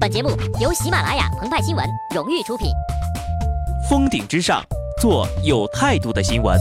本节目由喜马拉雅澎湃新闻荣誉出品。峰顶之上，做有态度的新闻。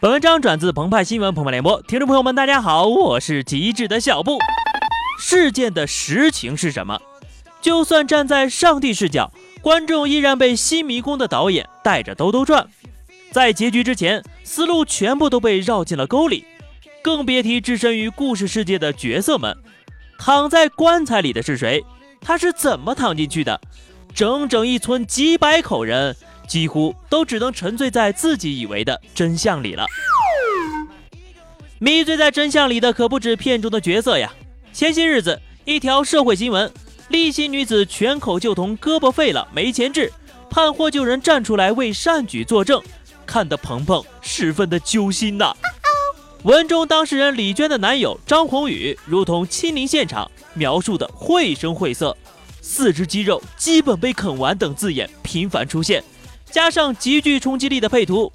本文章转自澎湃新闻澎湃联播，听众朋友们，大家好，我是极致的小布。事件的实情是什么？就算站在上帝视角，观众依然被新迷宫的导演带着兜兜转，在结局之前，思路全部都被绕进了沟里，更别提置身于故事世界的角色们。躺在棺材里的是谁？他是怎么躺进去的？整整一村几百口人。几乎都只能沉醉在自己以为的真相里了。迷醉在真相里的可不止片中的角色呀。前些日子，一条社会新闻：利溪女子全口就同胳膊废了，没钱治，盼获救人站出来为善举作证，看得鹏鹏十分的揪心呐。文中当事人李娟的男友张宏宇如同亲临现场，描述的绘声绘色，四肢肌肉基本被啃完等字眼频繁出现。加上极具冲击力的配图，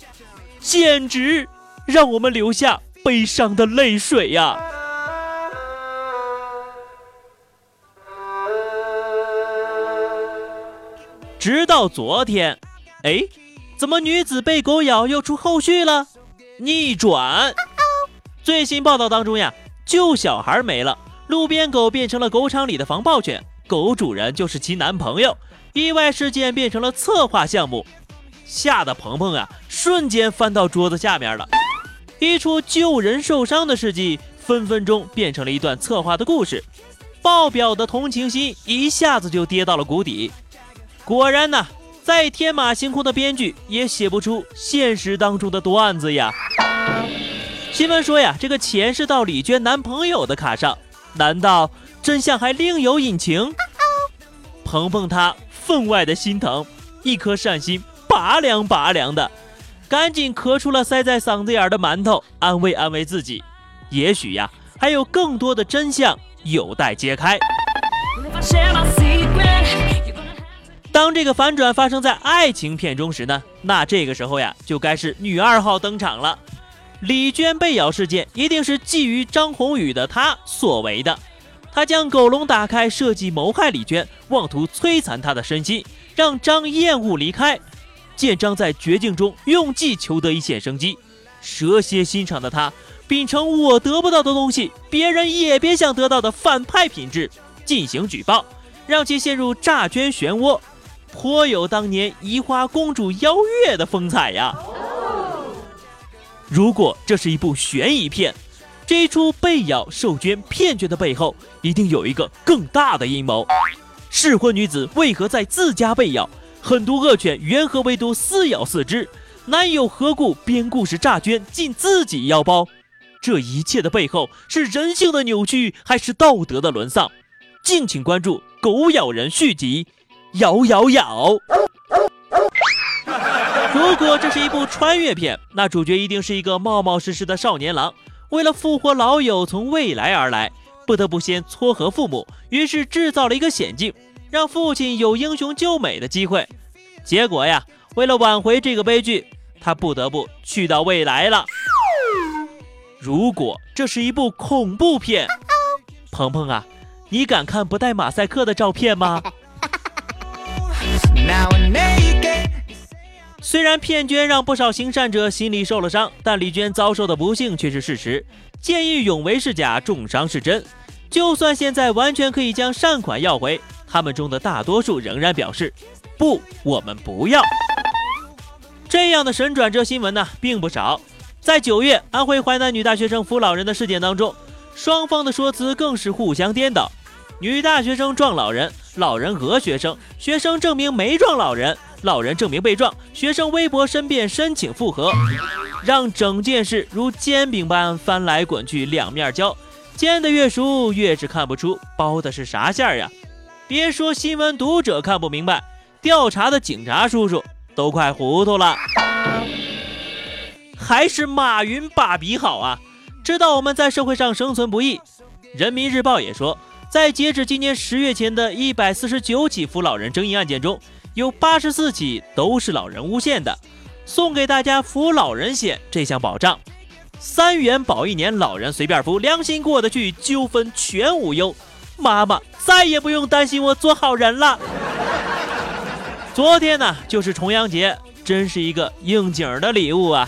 简直让我们流下悲伤的泪水呀！直到昨天，哎，怎么女子被狗咬又出后续了？逆转！最新报道当中呀，救小孩没了，路边狗变成了狗场里的防暴犬，狗主人就是其男朋友，意外事件变成了策划项目。吓得鹏鹏啊，瞬间翻到桌子下面了。一出救人受伤的事迹，分分钟变成了一段策划的故事。爆表的同情心一下子就跌到了谷底。果然呢，再天马行空的编剧也写不出现实当中的段子呀。新闻说呀，这个钱是到李娟男朋友的卡上，难道真相还另有隐情？鹏鹏他分外的心疼，一颗善心。拔凉拔凉的，赶紧咳出了塞在嗓子眼的馒头，安慰安慰自己。也许呀，还有更多的真相有待揭开。这个反转发生在爱情片中时呢，那这个时候呀，就该是女二号登场了。李娟被咬事件一定是觊觎张宏宇的他所为的，他将狗笼打开，设计谋害李娟，妄图摧残她的身心，让张厌恶离开。见张在绝境中用计求得一线生机，蛇蝎心肠的他秉承我得不到的东西，别人也别想得到的反派品质进行举报，让其陷入诈捐漩涡，颇有当年移花公主邀月的风采呀。如果这是一部悬疑片，这一出被咬受捐骗捐的背后，一定有一个更大的阴谋。适婚女子为何在自家被咬？狠毒恶犬缘何唯独撕咬四肢？男友何故编故事诈捐进自己腰包？这一切的背后是人性的扭曲，还是道德的沦丧？敬请关注《狗咬人》续集，咬咬咬！如果这是一部穿越片，那主角一定是一个冒冒失失的少年郎，为了复活老友从未来而来，不得不先撮合父母，于是制造了一个险境。让父亲有英雄救美的机会，结果呀，为了挽回这个悲剧，他不得不去到未来了。如果这是一部恐怖片，鹏鹏啊，你敢看不带马赛克的照片吗？虽然骗捐让不少行善者心里受了伤，但李娟遭受的不幸却是事实。见义勇为是假，重伤是真。就算现在完全可以将善款要回。他们中的大多数仍然表示，不，我们不要。这样的神转折新闻呢，并不少。在九月安徽淮南女大学生扶老人的事件当中，双方的说辞更是互相颠倒。女大学生撞老人，老人讹学生，学生证明没撞老人，老人证明被撞，学生微博申辩申请复核，让整件事如煎饼般翻来滚去，两面焦，煎得越熟，越是看不出包的是啥馅儿呀。别说新闻读者看不明白，调查的警察叔叔都快糊涂了。还是马云爸比好啊，知道我们在社会上生存不易。人民日报也说，在截止今年十月前的一百四十九起扶老人争议案件中，有八十四起都是老人诬陷的，送给大家扶老人险这项保障，三元保一年，老人随便扶，良心过得去，纠纷全无忧。妈妈再也不用担心我做好人了。昨天呢，就是重阳节，真是一个应景的礼物啊！